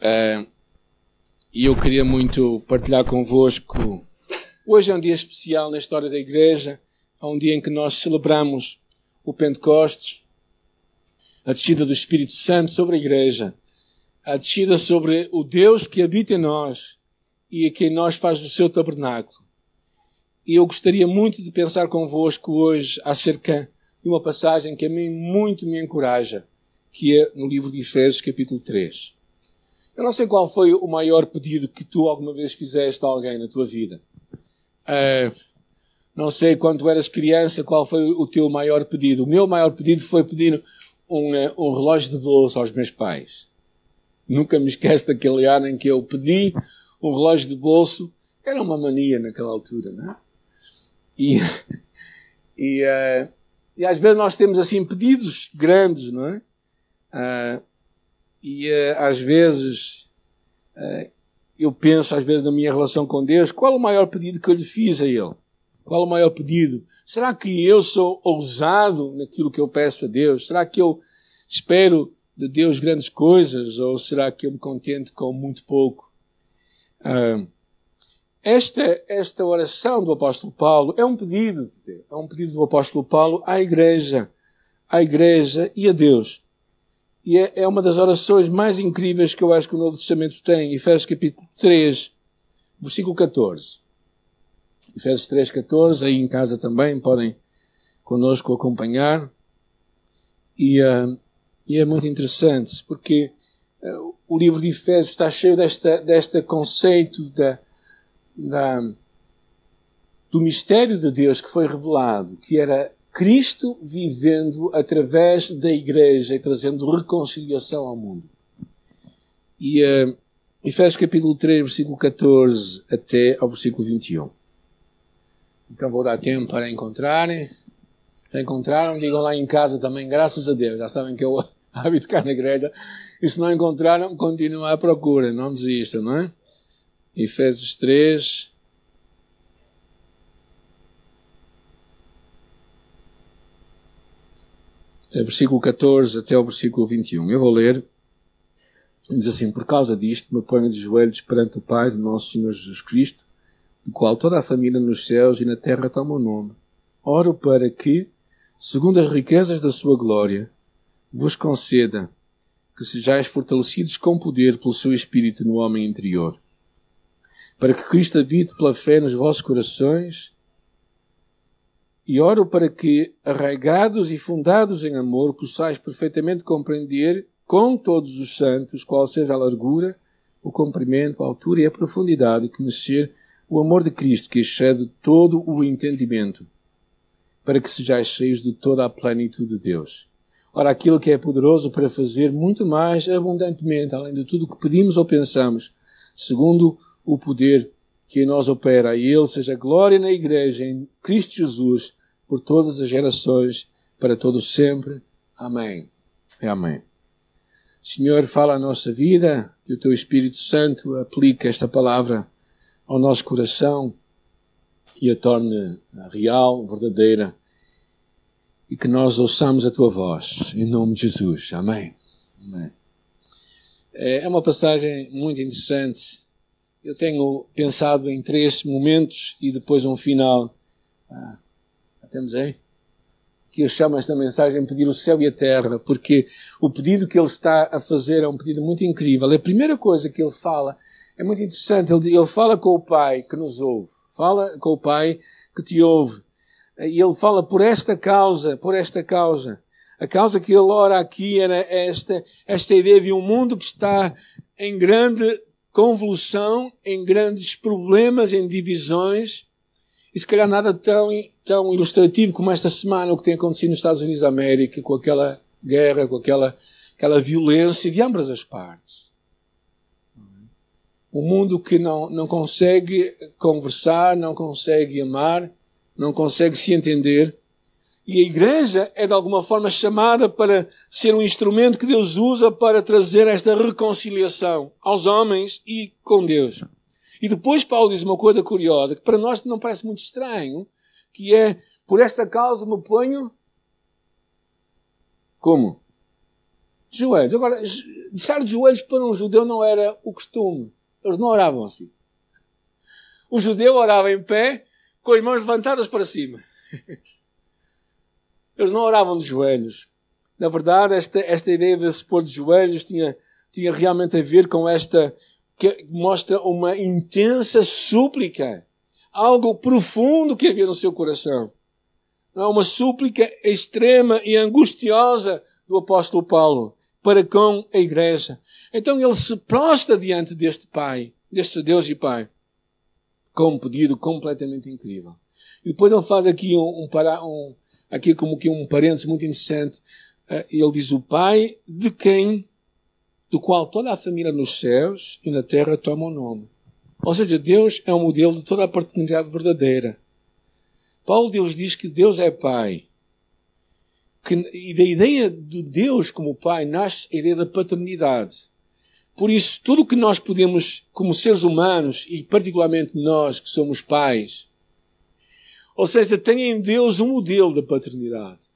Uh, e eu queria muito partilhar convosco. Hoje é um dia especial na história da Igreja. É um dia em que nós celebramos o Pentecostes, a descida do Espírito Santo sobre a Igreja, a descida sobre o Deus que habita em nós e a quem nós faz o seu tabernáculo. E eu gostaria muito de pensar convosco hoje acerca de uma passagem que a mim muito me encoraja, que é no livro de Efésios, capítulo 3. Eu não sei qual foi o maior pedido que tu alguma vez fizeste a alguém na tua vida. Uh, não sei quando eras criança qual foi o teu maior pedido. O meu maior pedido foi pedir um, uh, um relógio de bolso aos meus pais. Nunca me esqueço daquele ano em que eu pedi um relógio de bolso. Era uma mania naquela altura, não é? E, e, uh, e às vezes nós temos assim pedidos grandes, não é? Uh, e uh, às vezes uh, eu penso, às vezes, na minha relação com Deus, qual o maior pedido que eu lhe fiz a Ele? Qual o maior pedido? Será que eu sou ousado naquilo que eu peço a Deus? Será que eu espero de Deus grandes coisas? Ou será que eu me contento com muito pouco? Uh, esta, esta oração do apóstolo Paulo é um pedido de Deus, é um pedido do apóstolo Paulo à igreja, à igreja e a Deus. E é, é uma das orações mais incríveis que eu acho que o Novo Testamento tem. Efésios capítulo 3, versículo 14. Efésios 3, 14, aí em casa também podem conosco acompanhar. E, uh, e é muito interessante, porque uh, o livro de Efésios está cheio desta, desta conceito da, da, do mistério de Deus que foi revelado, que era Cristo vivendo através da igreja e trazendo reconciliação ao mundo. E uh, Efésios capítulo 3, versículo 14 até ao versículo 21. Então vou dar tempo para encontrarem. Se encontraram, digam lá em casa também, graças a Deus. Já sabem que eu habito cá na igreja. E se não encontraram, continuem à procura, não desistam, não é? Efésios 3, versículo 14 até o versículo 21. Eu vou ler. Diz assim: Por causa disto, me ponho de joelhos perante o Pai de nosso Senhor Jesus Cristo, do qual toda a família nos céus e na terra toma o nome. Oro para que, segundo as riquezas da sua glória, vos conceda que sejais fortalecidos com poder pelo seu Espírito no homem interior, para que Cristo habite pela fé nos vossos corações e oro para que, arraigados e fundados em amor, possais perfeitamente compreender com todos os santos qual seja a largura, o comprimento, a altura e a profundidade, que conhecer o amor de Cristo que excede todo o entendimento, para que sejais cheios de toda a plenitude de Deus. Ora, aquilo que é poderoso para fazer muito mais abundantemente, além de tudo o que pedimos ou pensamos, segundo o poder que em nós opera, e Ele seja glória na Igreja, em Cristo Jesus, por todas as gerações, para todos sempre. Amém. Amém. Senhor, fala a nossa vida, que o Teu Espírito Santo aplique esta palavra ao nosso coração e a torne real, verdadeira, e que nós ouçamos a Tua voz, em nome de Jesus. Amém. Amém. É uma passagem muito interessante. Eu tenho pensado em três momentos e depois um final. Temos aí? Que eu chamo esta mensagem pedir o céu e a terra, porque o pedido que ele está a fazer é um pedido muito incrível. A primeira coisa que ele fala é muito interessante. Ele, ele fala com o Pai que nos ouve, fala com o Pai que te ouve. E ele fala por esta causa, por esta causa. A causa que ele ora aqui era esta, esta ideia de um mundo que está em grande convulsão, em grandes problemas, em divisões, e se calhar nada tão, tão ilustrativo como esta semana o que tem acontecido nos Estados Unidos da América, com aquela guerra, com aquela, aquela violência de ambas as partes. Um mundo que não, não consegue conversar, não consegue amar, não consegue se entender. E a igreja é de alguma forma chamada para ser um instrumento que Deus usa para trazer esta reconciliação aos homens e com Deus. E depois Paulo diz uma coisa curiosa, que para nós não parece muito estranho, que é, por esta causa me ponho como? Joelhos. Agora, estar de joelhos para um judeu não era o costume. Eles não oravam assim. O judeu orava em pé, com as mãos levantadas para cima. Eles não oravam de joelhos. Na verdade, esta, esta ideia de se pôr de joelhos tinha, tinha realmente a ver com esta, que mostra uma intensa súplica. Algo profundo que havia no seu coração. Uma súplica extrema e angustiosa do apóstolo Paulo para com a igreja. Então ele se prostra diante deste Pai, deste Deus e Pai, com um pedido completamente incrível. E depois ele faz aqui um, um, um aqui como que um parênteses muito interessante. Eh, ele diz o Pai de quem, do qual toda a família nos céus e na terra toma o nome. Ou seja, Deus é o modelo de toda a paternidade verdadeira. Paulo Deus diz que Deus é Pai. Que, e da ideia de Deus como Pai nasce a ideia da paternidade. Por isso, tudo o que nós podemos, como seres humanos, e particularmente nós que somos pais, ou seja, tem em Deus um modelo da paternidade.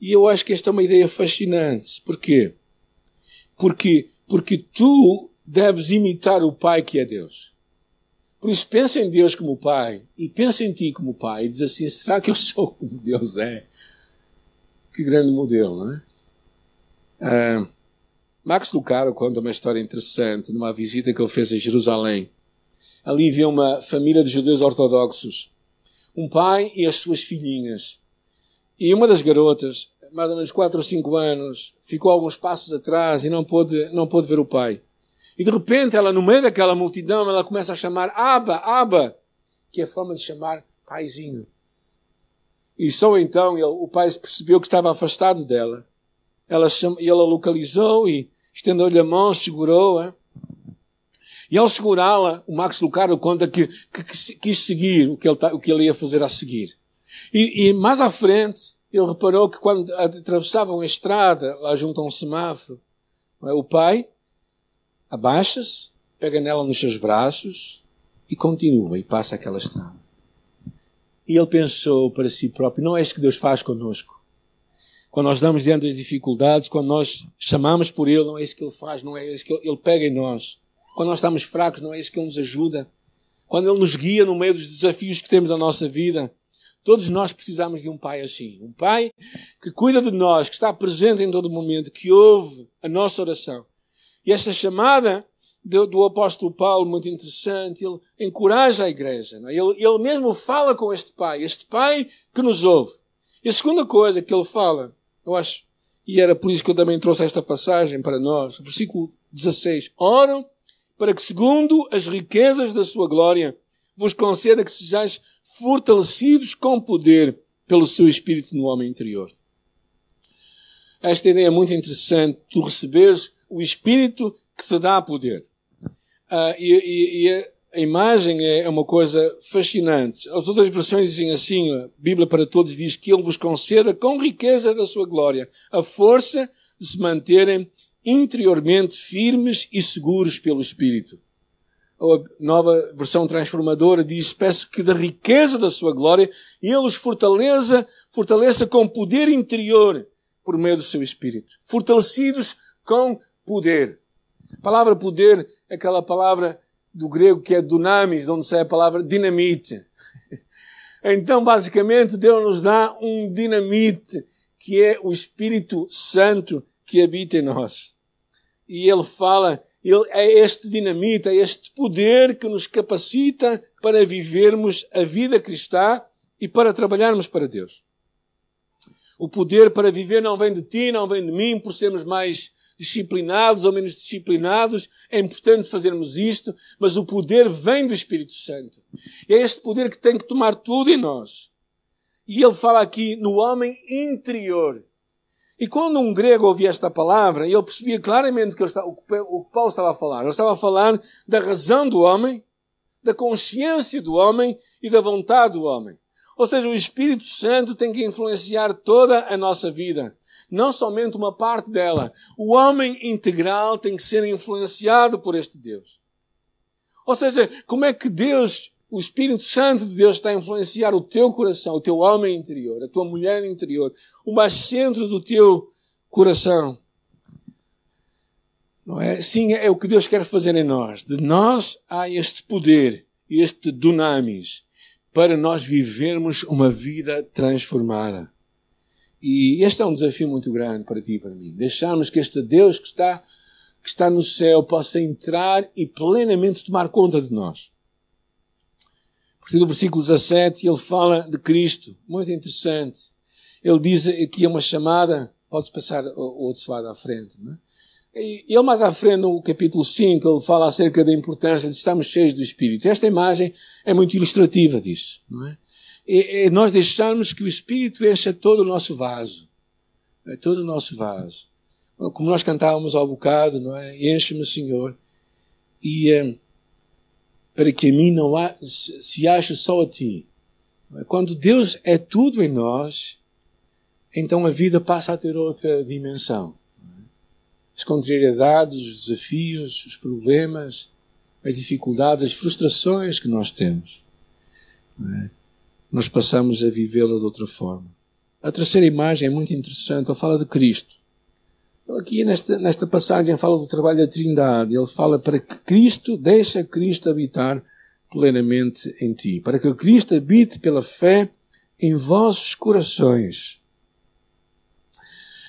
E eu acho que esta é uma ideia fascinante. Porquê? Porque, porque tu deves imitar o Pai que é Deus. Por isso, pensa em Deus como Pai e pensa em ti como Pai e diz assim: será que eu sou como Deus é? Que grande modelo, não é? Ah, Max Lucaro conta uma história interessante numa visita que ele fez a Jerusalém. Ali viu uma família de judeus ortodoxos, um pai e as suas filhinhas. E uma das garotas, mais ou menos 4 ou 5 anos, ficou alguns passos atrás e não pôde, não pôde ver o pai. E de repente, ela, no meio daquela multidão, ela começa a chamar Aba, Aba, que é a forma de chamar paizinho. E só então ele, o pai percebeu que estava afastado dela. Ela chama, ela localizou e estendeu-lhe a mão, segurou-a. E ao segurá-la, o Max Lucaro conta que, que, que, quis seguir o que, ele, o que ele ia fazer a seguir. E, e mais à frente, ele reparou que quando atravessavam a estrada, lá junto a um semáforo, é, o pai abaixa-se, pega nela nos seus braços e continua e passa aquela estrada. E ele pensou para si próprio: não é isso que Deus faz conosco. Quando nós damos diante das dificuldades, quando nós chamamos por Ele, não é isso que Ele faz, não é isso que Ele, ele pega em nós. Quando nós estamos fracos, não é isso que Ele nos ajuda. Quando Ele nos guia no meio dos desafios que temos na nossa vida, Todos nós precisamos de um pai assim. Um pai que cuida de nós, que está presente em todo momento, que ouve a nossa oração. E esta chamada do, do apóstolo Paulo, muito interessante, ele encoraja a igreja. É? Ele, ele mesmo fala com este pai, este pai que nos ouve. E a segunda coisa que ele fala, eu acho, e era por isso que eu também trouxe esta passagem para nós, versículo 16: Oram para que, segundo as riquezas da sua glória, vos conceda que sejais fortalecidos com poder pelo seu Espírito no homem interior. Esta ideia é muito interessante, tu receberes o Espírito que te dá poder. Uh, e, e, e, a imagem é uma coisa fascinante. As outras versões dizem assim, a Bíblia para Todos diz que Ele vos conceda com riqueza da sua glória a força de se manterem interiormente firmes e seguros pelo Espírito. A nova versão transformadora diz, peço que da riqueza da sua glória Ele os fortaleça, fortaleça com poder interior por meio do seu Espírito. Fortalecidos com poder. A palavra poder é aquela palavra do grego que é dunamis, de onde sai a palavra dinamite. Então, basicamente, Deus nos dá um dinamite, que é o Espírito Santo que habita em nós. E ele fala, ele, é este dinamite, é este poder que nos capacita para vivermos a vida cristã e para trabalharmos para Deus. O poder para viver não vem de ti, não vem de mim, por sermos mais disciplinados ou menos disciplinados, é importante fazermos isto, mas o poder vem do Espírito Santo. E é este poder que tem que tomar tudo em nós. E ele fala aqui no homem interior. E quando um grego ouvia esta palavra, ele percebia claramente que o que Paulo estava a falar. Ele estava a falar da razão do homem, da consciência do homem e da vontade do homem. Ou seja, o Espírito Santo tem que influenciar toda a nossa vida não somente uma parte dela. O homem integral tem que ser influenciado por este Deus. Ou seja, como é que Deus, o Espírito Santo de Deus, está a influenciar o teu coração, o teu homem interior, a tua mulher interior, o mais centro do teu coração? Não é? Sim, é o que Deus quer fazer em nós. De nós há este poder, este dunamis, para nós vivermos uma vida transformada. E este é um desafio muito grande para ti e para mim. Deixarmos que este Deus que está, que está no céu possa entrar e plenamente tomar conta de nós. Partir do versículo 17, ele fala de Cristo. Muito interessante. Ele diz aqui uma chamada, podes passar o outro slide à frente, não é? Ele mais à frente, no capítulo 5, ele fala acerca da importância de estarmos cheios do Espírito. Esta imagem é muito ilustrativa disso, não é? É, nós deixarmos que o Espírito encha todo o nosso vaso. É todo o nosso vaso. Como nós cantávamos ao bocado, não é? Enche-me, Senhor. E é, para que a mim não há, se ache só a Ti. É? Quando Deus é tudo em nós, então a vida passa a ter outra dimensão as contrariedades, os desafios, os problemas, as dificuldades, as frustrações que nós temos. É? Nós passamos a vivê-la de outra forma. A terceira imagem é muito interessante. Ele fala de Cristo. Ele aqui nesta, nesta passagem fala do trabalho da Trindade. Ele fala para que Cristo, deixa Cristo habitar plenamente em ti. Para que Cristo habite pela fé em vossos corações.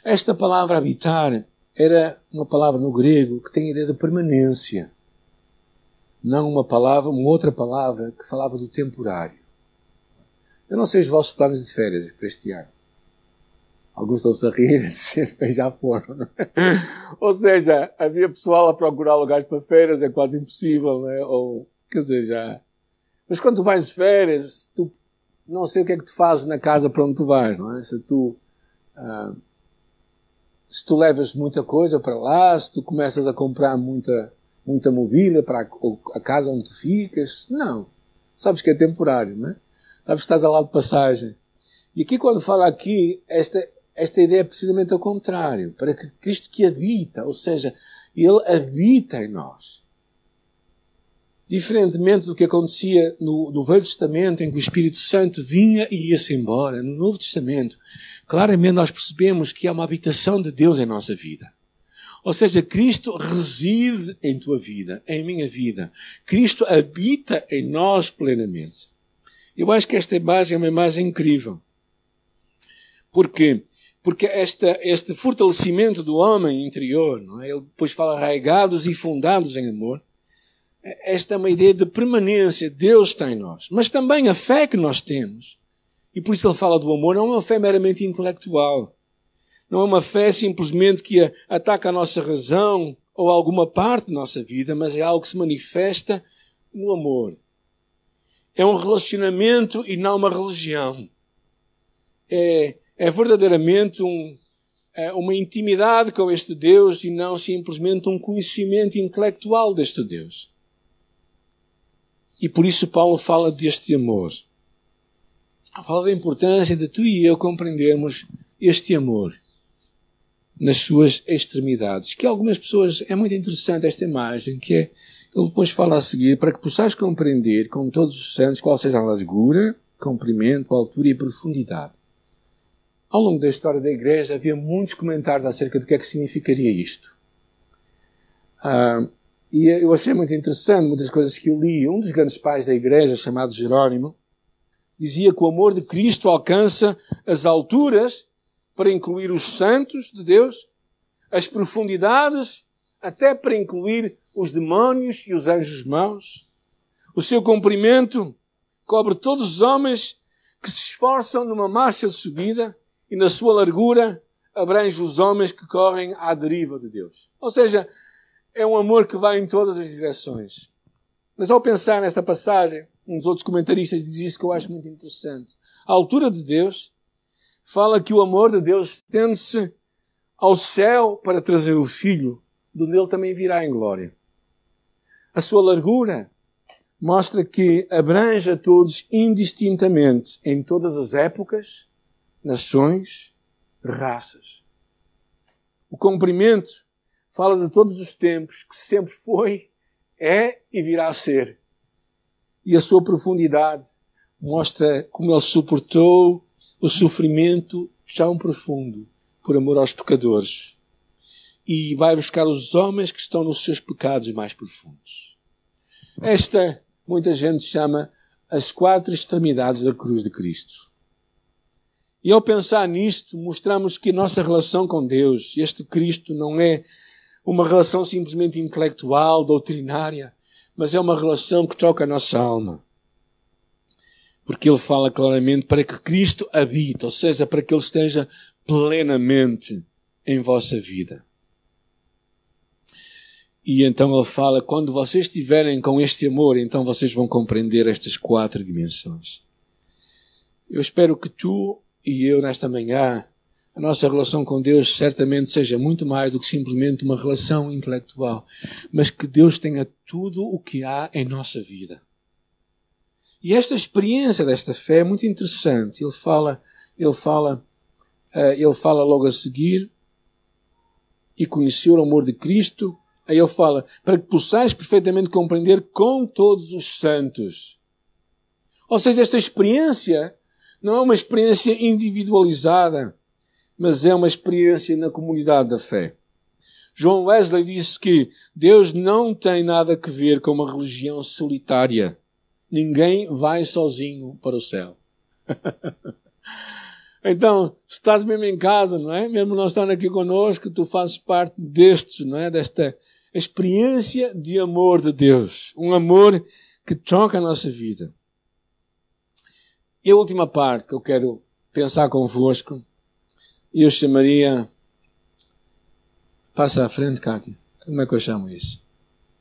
Esta palavra habitar era uma palavra no grego que tem a ideia de permanência. Não uma palavra, uma outra palavra que falava do temporário. Eu não sei os vossos planos de férias para este ano. Alguns estão-se a rir, já foram. É? Ou seja, havia pessoal a procurar lugares para férias, é quase impossível, não é? Ou, quer dizer, já. Mas quando tu vais de férias, tu não sei o que é que tu fazes na casa para onde tu vais, não é? Se tu ah, se tu levas muita coisa para lá, se tu começas a comprar muita, muita mobília para a, a casa onde tu ficas. Não. Sabes que é temporário, não é? Sabes que estás ao lado de passagem. E aqui, quando fala aqui, esta, esta ideia é precisamente ao contrário. Para que Cristo que habita, ou seja, Ele habita em nós. Diferentemente do que acontecia no, no Velho Testamento, em que o Espírito Santo vinha e ia-se embora, no Novo Testamento, claramente nós percebemos que há uma habitação de Deus em nossa vida. Ou seja, Cristo reside em tua vida, em minha vida. Cristo habita em nós plenamente. Eu acho que esta imagem é uma imagem incrível. Porquê? Porque esta, este fortalecimento do homem interior, é? ele depois fala arraigados e fundados em amor, esta é uma ideia de permanência. Deus está em nós. Mas também a fé que nós temos. E por isso ele fala do amor. Não é uma fé meramente intelectual. Não é uma fé simplesmente que ataca a nossa razão ou alguma parte da nossa vida, mas é algo que se manifesta no amor. É um relacionamento e não uma religião. É, é verdadeiramente um, é uma intimidade com este Deus e não simplesmente um conhecimento intelectual deste Deus. E por isso Paulo fala deste amor. Fala da importância de tu e eu compreendermos este amor nas suas extremidades. Que algumas pessoas, é muito interessante esta imagem, que é, ele depois fala a seguir, para que possais compreender, com todos os santos, qual seja a largura, comprimento, altura e profundidade. Ao longo da história da Igreja havia muitos comentários acerca do que é que significaria isto. Ah, e eu achei muito interessante muitas coisas que eu li. Um dos grandes pais da igreja, chamado Jerónimo, dizia que o amor de Cristo alcança as alturas para incluir os santos de Deus, as profundidades até para incluir os demónios e os anjos maus. O seu comprimento cobre todos os homens que se esforçam numa marcha de subida e na sua largura abrange os homens que correm à deriva de Deus. Ou seja, é um amor que vai em todas as direções. Mas ao pensar nesta passagem, uns outros comentaristas dizem isso que eu acho muito interessante. A altura de Deus fala que o amor de Deus estende-se ao céu para trazer o Filho, de onde ele também virá em glória. A sua largura mostra que abrange a todos indistintamente, em todas as épocas, nações, raças. O comprimento fala de todos os tempos, que sempre foi, é e virá a ser. E a sua profundidade mostra como ele suportou o sofrimento tão profundo por amor aos pecadores. e vai buscar os homens que estão nos seus pecados mais profundos. Esta, muita gente chama as quatro extremidades da cruz de Cristo. E ao pensar nisto, mostramos que nossa relação com Deus, este Cristo, não é uma relação simplesmente intelectual, doutrinária, mas é uma relação que toca a nossa alma. Porque ele fala claramente para que Cristo habite, ou seja, para que ele esteja plenamente em vossa vida. E então ele fala: quando vocês estiverem com este amor, então vocês vão compreender estas quatro dimensões. Eu espero que tu e eu, nesta manhã, a nossa relação com Deus certamente seja muito mais do que simplesmente uma relação intelectual, mas que Deus tenha tudo o que há em nossa vida. E esta experiência desta fé é muito interessante. Ele fala, ele fala, uh, ele fala logo a seguir e conheceu o amor de Cristo Aí ele fala, para que possais perfeitamente compreender com todos os santos. Ou seja, esta experiência não é uma experiência individualizada, mas é uma experiência na comunidade da fé. João Wesley disse que Deus não tem nada a ver com uma religião solitária. Ninguém vai sozinho para o céu. Então, estás mesmo em casa, não é? Mesmo não estando aqui conosco, tu fazes parte destes, não é? Desta experiência de amor de Deus. Um amor que troca a nossa vida. E a última parte que eu quero pensar convosco, eu chamaria. Passa à frente, Cátia. Como é que eu chamo isso?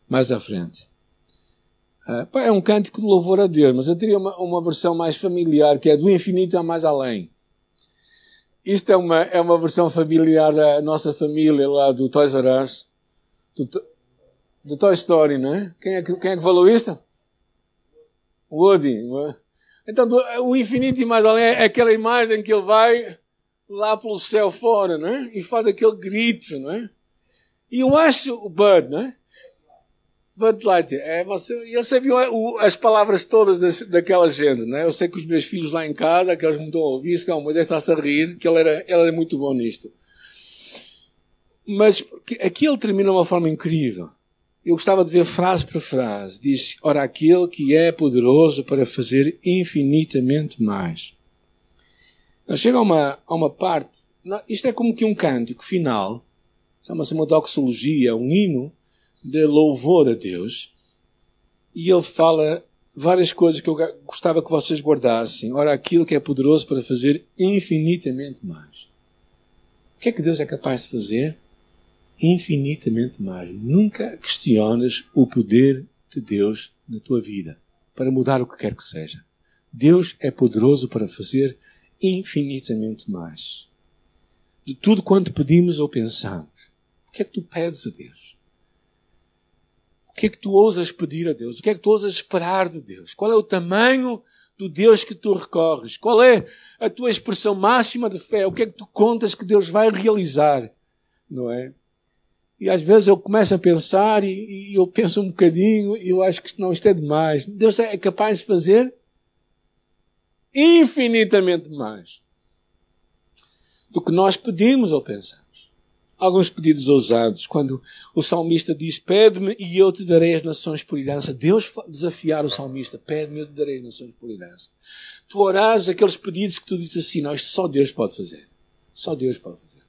Mais à frente. Uh, é um cântico de louvor a Deus, mas eu teria uma, uma versão mais familiar, que é do infinito a mais além. Isto é uma, é uma versão familiar da nossa família lá do Toys R Us do, do Toy Story, né? Quem é, que, quem é que falou isso? Woody. É? Então, o infinito e mais além é aquela imagem que ele vai lá pelo céu fora, né? E faz aquele grito, né? E eu acho o Bud, né? Bud Light, é, você, eu sabia o, as palavras todas das, daquela gente, né? Eu sei que os meus filhos lá em casa, aqueles que me estão a ouvir, que o Moisés está-se a rir, que ele era, ele era muito bom nisto. Mas aqui ele termina de uma forma incrível. Eu gostava de ver frase por frase. Diz: Ora, aquele que é poderoso para fazer infinitamente mais. chega a uma, a uma parte. Isto é como que um cântico final. Chama-se uma doxologia, um hino de louvor a Deus. E ele fala várias coisas que eu gostava que vocês guardassem. Ora, aquilo que é poderoso para fazer infinitamente mais. O que é que Deus é capaz de fazer? Infinitamente mais. Nunca questionas o poder de Deus na tua vida para mudar o que quer que seja. Deus é poderoso para fazer infinitamente mais. De tudo quanto pedimos ou pensamos. O que é que tu pedes a Deus? O que é que tu ousas pedir a Deus? O que é que tu ousas esperar de Deus? Qual é o tamanho do Deus que tu recorres? Qual é a tua expressão máxima de fé? O que é que tu contas que Deus vai realizar? Não é? E às vezes eu começo a pensar e, e eu penso um bocadinho e eu acho que não, isto é demais. Deus é capaz de fazer infinitamente mais do que nós pedimos ou pensamos. Alguns pedidos ousados, quando o salmista diz: Pede-me e eu te darei as nações por herança. Deus desafiar o salmista: Pede-me e eu te darei as nações por herança. Tu orares aqueles pedidos que tu dizes assim: Não, isto só Deus pode fazer. Só Deus pode fazer.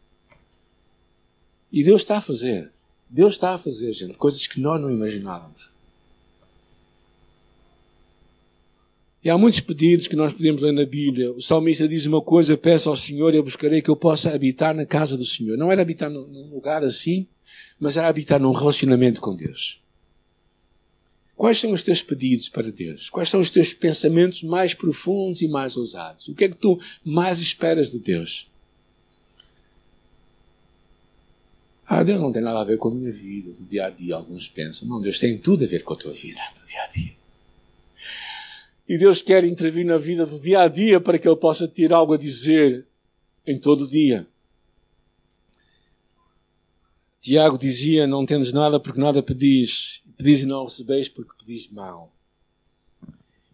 E Deus está a fazer. Deus está a fazer, gente, coisas que nós não imaginávamos. E há muitos pedidos que nós podemos ler na Bíblia. O salmista diz uma coisa: peço ao Senhor e eu buscarei que eu possa habitar na casa do Senhor. Não era habitar num lugar assim, mas era habitar num relacionamento com Deus. Quais são os teus pedidos para Deus? Quais são os teus pensamentos mais profundos e mais ousados? O que é que tu mais esperas de Deus? Ah, Deus não tem nada a ver com a minha vida, do dia a dia. Alguns pensam, não, Deus tem tudo a ver com a tua vida, do dia a dia. E Deus quer intervir na vida do dia a dia para que Ele possa ter algo a dizer em todo o dia. Tiago dizia: Não tendes nada porque nada pedis, pedis e não recebeis porque pedis mal.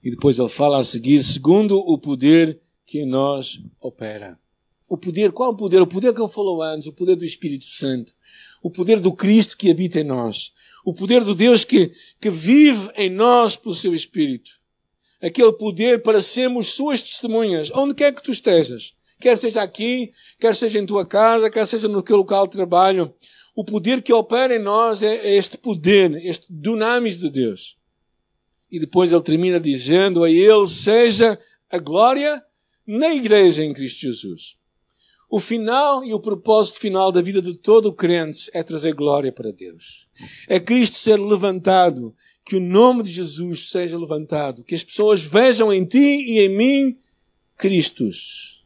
E depois ele fala a seguir: segundo o poder que em nós opera. O poder, qual o poder? O poder que ele falou antes, o poder do Espírito Santo. O poder do Cristo que habita em nós. O poder do Deus que, que vive em nós pelo seu Espírito. Aquele poder para sermos suas testemunhas, onde quer que tu estejas. Quer seja aqui, quer seja em tua casa, quer seja no teu local de trabalho. O poder que opera em nós é, é este poder, este dunamis de Deus. E depois ele termina dizendo: A Ele seja a glória na igreja em Cristo Jesus. O final e o propósito final da vida de todo o crente é trazer glória para Deus. É Cristo ser levantado, que o nome de Jesus seja levantado, que as pessoas vejam em ti e em mim Cristos.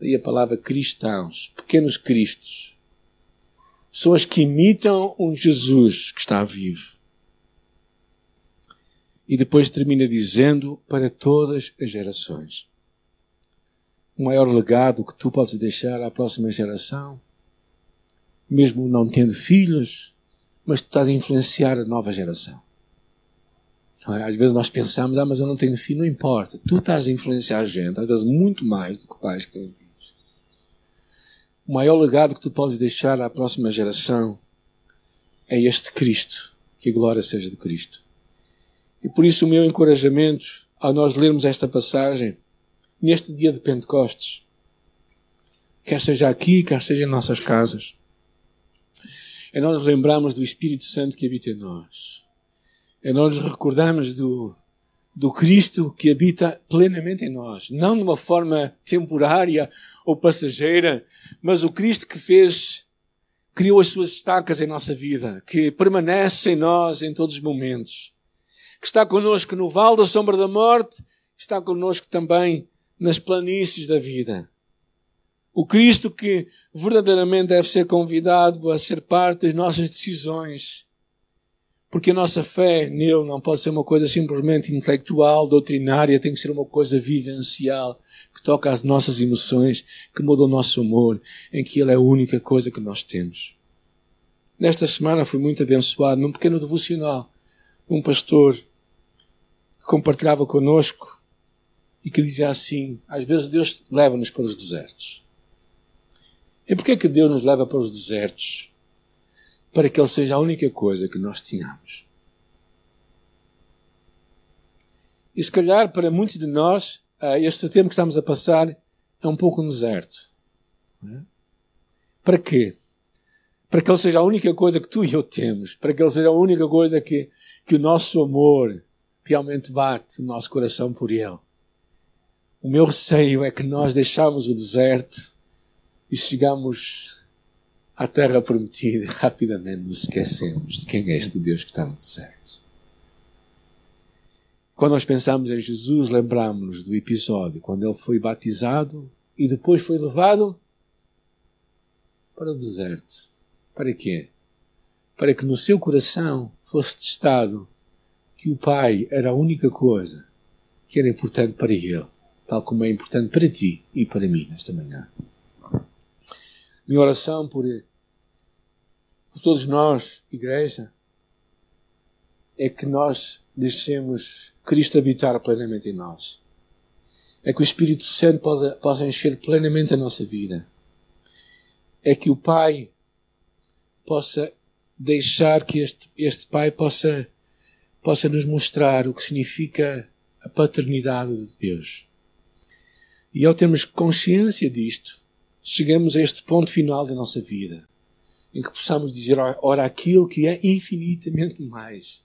Daí a palavra cristãos, pequenos cristos. Pessoas que imitam um Jesus que está vivo. E depois termina dizendo para todas as gerações o maior legado que tu podes deixar à próxima geração, mesmo não tendo filhos, mas tu estás a influenciar a nova geração. É? Às vezes nós pensamos, ah, mas eu não tenho filho, não importa. Tu estás a influenciar a gente, às vezes muito mais do que pais que têm filhos. O maior legado que tu podes deixar à próxima geração é este Cristo. Que a glória seja de Cristo. E por isso o meu encorajamento, ao nós lermos esta passagem, neste dia de Pentecostes. Quer seja aqui, quer seja em nossas casas. É nós lembrarmos do Espírito Santo que habita em nós. É nós recordarmos do, do Cristo que habita plenamente em nós. Não de uma forma temporária ou passageira, mas o Cristo que fez, criou as suas estacas em nossa vida, que permanece em nós em todos os momentos. Que está conosco no vale da sombra da morte, está conosco também nas planícies da vida. O Cristo que verdadeiramente deve ser convidado a ser parte das nossas decisões. Porque a nossa fé nele não pode ser uma coisa simplesmente intelectual, doutrinária, tem que ser uma coisa vivencial, que toca as nossas emoções, que muda o nosso amor, em que ele é a única coisa que nós temos. Nesta semana fui muito abençoado num pequeno devocional. Um pastor compartilhava conosco e que dizia assim: às vezes Deus leva-nos para os desertos. E porquê que Deus nos leva para os desertos? Para que Ele seja a única coisa que nós tenhamos. E se calhar para muitos de nós, ah, este tempo que estamos a passar é um pouco um deserto. É? Para quê? Para que Ele seja a única coisa que tu e eu temos. Para que Ele seja a única coisa que, que o nosso amor realmente bate no nosso coração por Ele. O meu receio é que nós deixamos o deserto e chegamos à terra prometida e rapidamente nos esquecemos de quem é este Deus que está no deserto. Quando nós pensamos em Jesus, lembramos-nos do episódio quando ele foi batizado e depois foi levado para o deserto. Para quê? Para que no seu coração fosse testado que o Pai era a única coisa que era importante para ele tal como é importante para ti e para mim nesta manhã. Minha oração por, por todos nós, igreja, é que nós deixemos Cristo habitar plenamente em nós. É que o Espírito Santo possa, encher plenamente a nossa vida. É que o Pai possa deixar que este, este Pai possa, possa nos mostrar o que significa a paternidade de Deus. E ao termos consciência disto, chegamos a este ponto final da nossa vida, em que possamos dizer, ora, aquilo que é infinitamente mais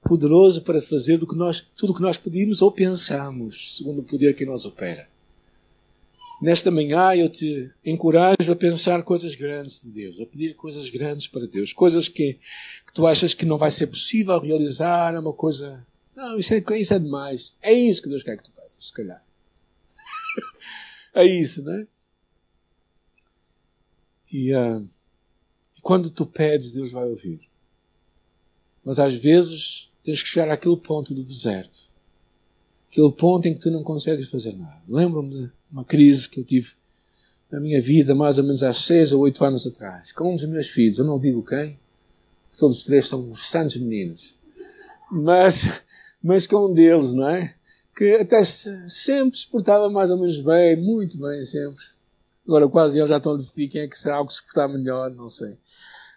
poderoso para fazer do que nós, tudo o que nós pedimos ou pensamos, segundo o poder que nós opera. Nesta manhã eu te encorajo a pensar coisas grandes de Deus, a pedir coisas grandes para Deus, coisas que, que tu achas que não vai ser possível realizar, é uma coisa. Não, isso é, isso é demais. É isso que Deus quer que tu peças, se calhar. É isso, né? E, uh, e quando tu pedes, Deus vai ouvir. Mas às vezes tens que chegar àquele ponto do deserto. Aquele ponto em que tu não consegues fazer nada. Lembro-me de uma crise que eu tive na minha vida, mais ou menos há seis ou oito anos atrás, com um dos meus filhos. Eu não digo quem, todos os três são uns santos meninos. Mas, mas com um deles, não é? Que até sempre se portava mais ou menos bem, muito bem sempre. Agora quase eles já estão a decidir quem é que será o que se portar melhor, não sei.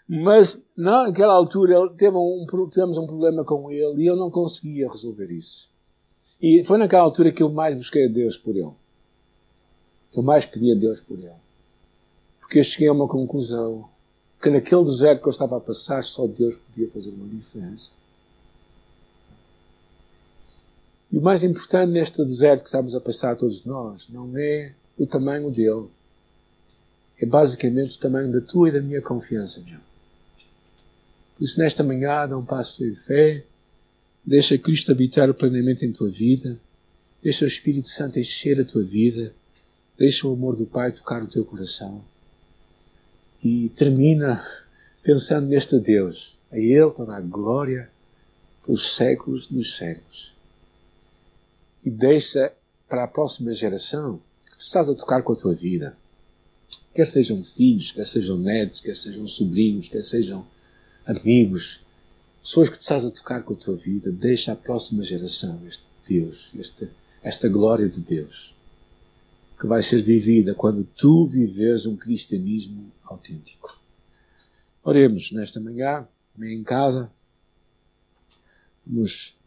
Mas naquela altura teve um, tivemos um problema com ele e eu não conseguia resolver isso. E foi naquela altura que eu mais busquei a Deus por ele. Que eu mais pedi a Deus por ele. Porque eu cheguei a uma conclusão que naquele deserto que eu estava a passar só Deus podia fazer uma diferença. E o mais importante neste deserto que estamos a passar todos nós não é o tamanho dele, é basicamente o tamanho da tua e da minha confiança nele. Por isso, nesta manhã, dá um passo de fé, deixa Cristo habitar plenamente em tua vida, deixa o Espírito Santo encher a tua vida, deixa o amor do Pai tocar o teu coração. E termina pensando neste Deus. A Ele toda a glória pelos séculos dos séculos e deixa para a próxima geração que tu estás a tocar com a tua vida. Quer sejam filhos, quer sejam netos, quer sejam sobrinhos, quer sejam amigos, pessoas que tu estás a tocar com a tua vida, deixa à próxima geração este Deus, este, esta glória de Deus, que vai ser vivida quando tu viveres um cristianismo autêntico. Oremos nesta manhã, em casa, vamos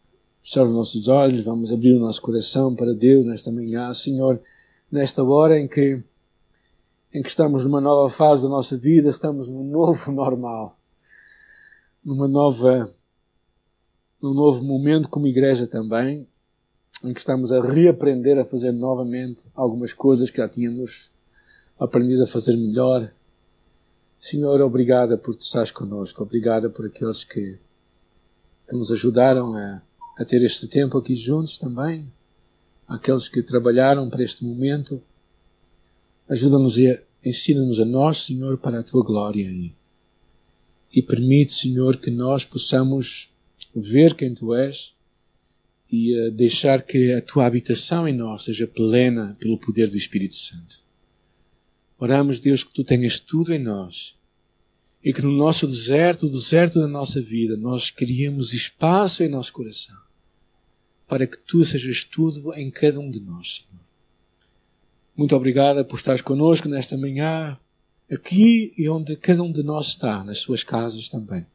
fechar os nossos olhos, vamos abrir o nosso coração para Deus nesta manhã, Senhor, nesta hora em que, em que estamos numa nova fase da nossa vida, estamos num novo normal, numa nova, num novo momento como igreja também, em que estamos a reaprender a fazer novamente algumas coisas que já tínhamos aprendido a fazer melhor. Senhor, obrigada por tu estás connosco, obrigada por aqueles que, que nos ajudaram a a ter este tempo aqui juntos também. Aqueles que trabalharam para este momento. Ajuda-nos e ensina-nos a nós, Senhor, para a tua glória. E, permite, Senhor, que nós possamos ver quem tu és e uh, deixar que a tua habitação em nós seja plena pelo poder do Espírito Santo. Oramos, Deus, que tu tenhas tudo em nós e que no nosso deserto, o deserto da nossa vida, nós criemos espaço em nosso coração para que tu sejas tudo em cada um de nós, Senhor. Muito obrigada por estares conosco nesta manhã, aqui e onde cada um de nós está, nas suas casas também.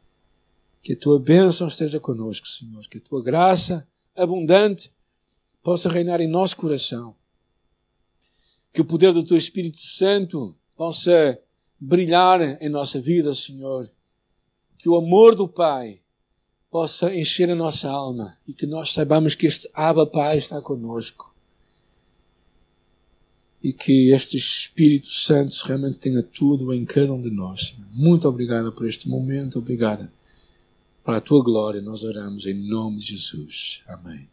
Que a tua bênção esteja conosco, Senhor. Que a tua graça abundante possa reinar em nosso coração. Que o poder do teu Espírito Santo possa brilhar em nossa vida, Senhor. Que o amor do Pai possa encher a nossa alma e que nós saibamos que este Abba Pai está conosco e que este Espírito Santo realmente tenha tudo em cada um de nós. Muito obrigado por este momento, obrigada. Para a tua glória nós oramos em nome de Jesus. Amém.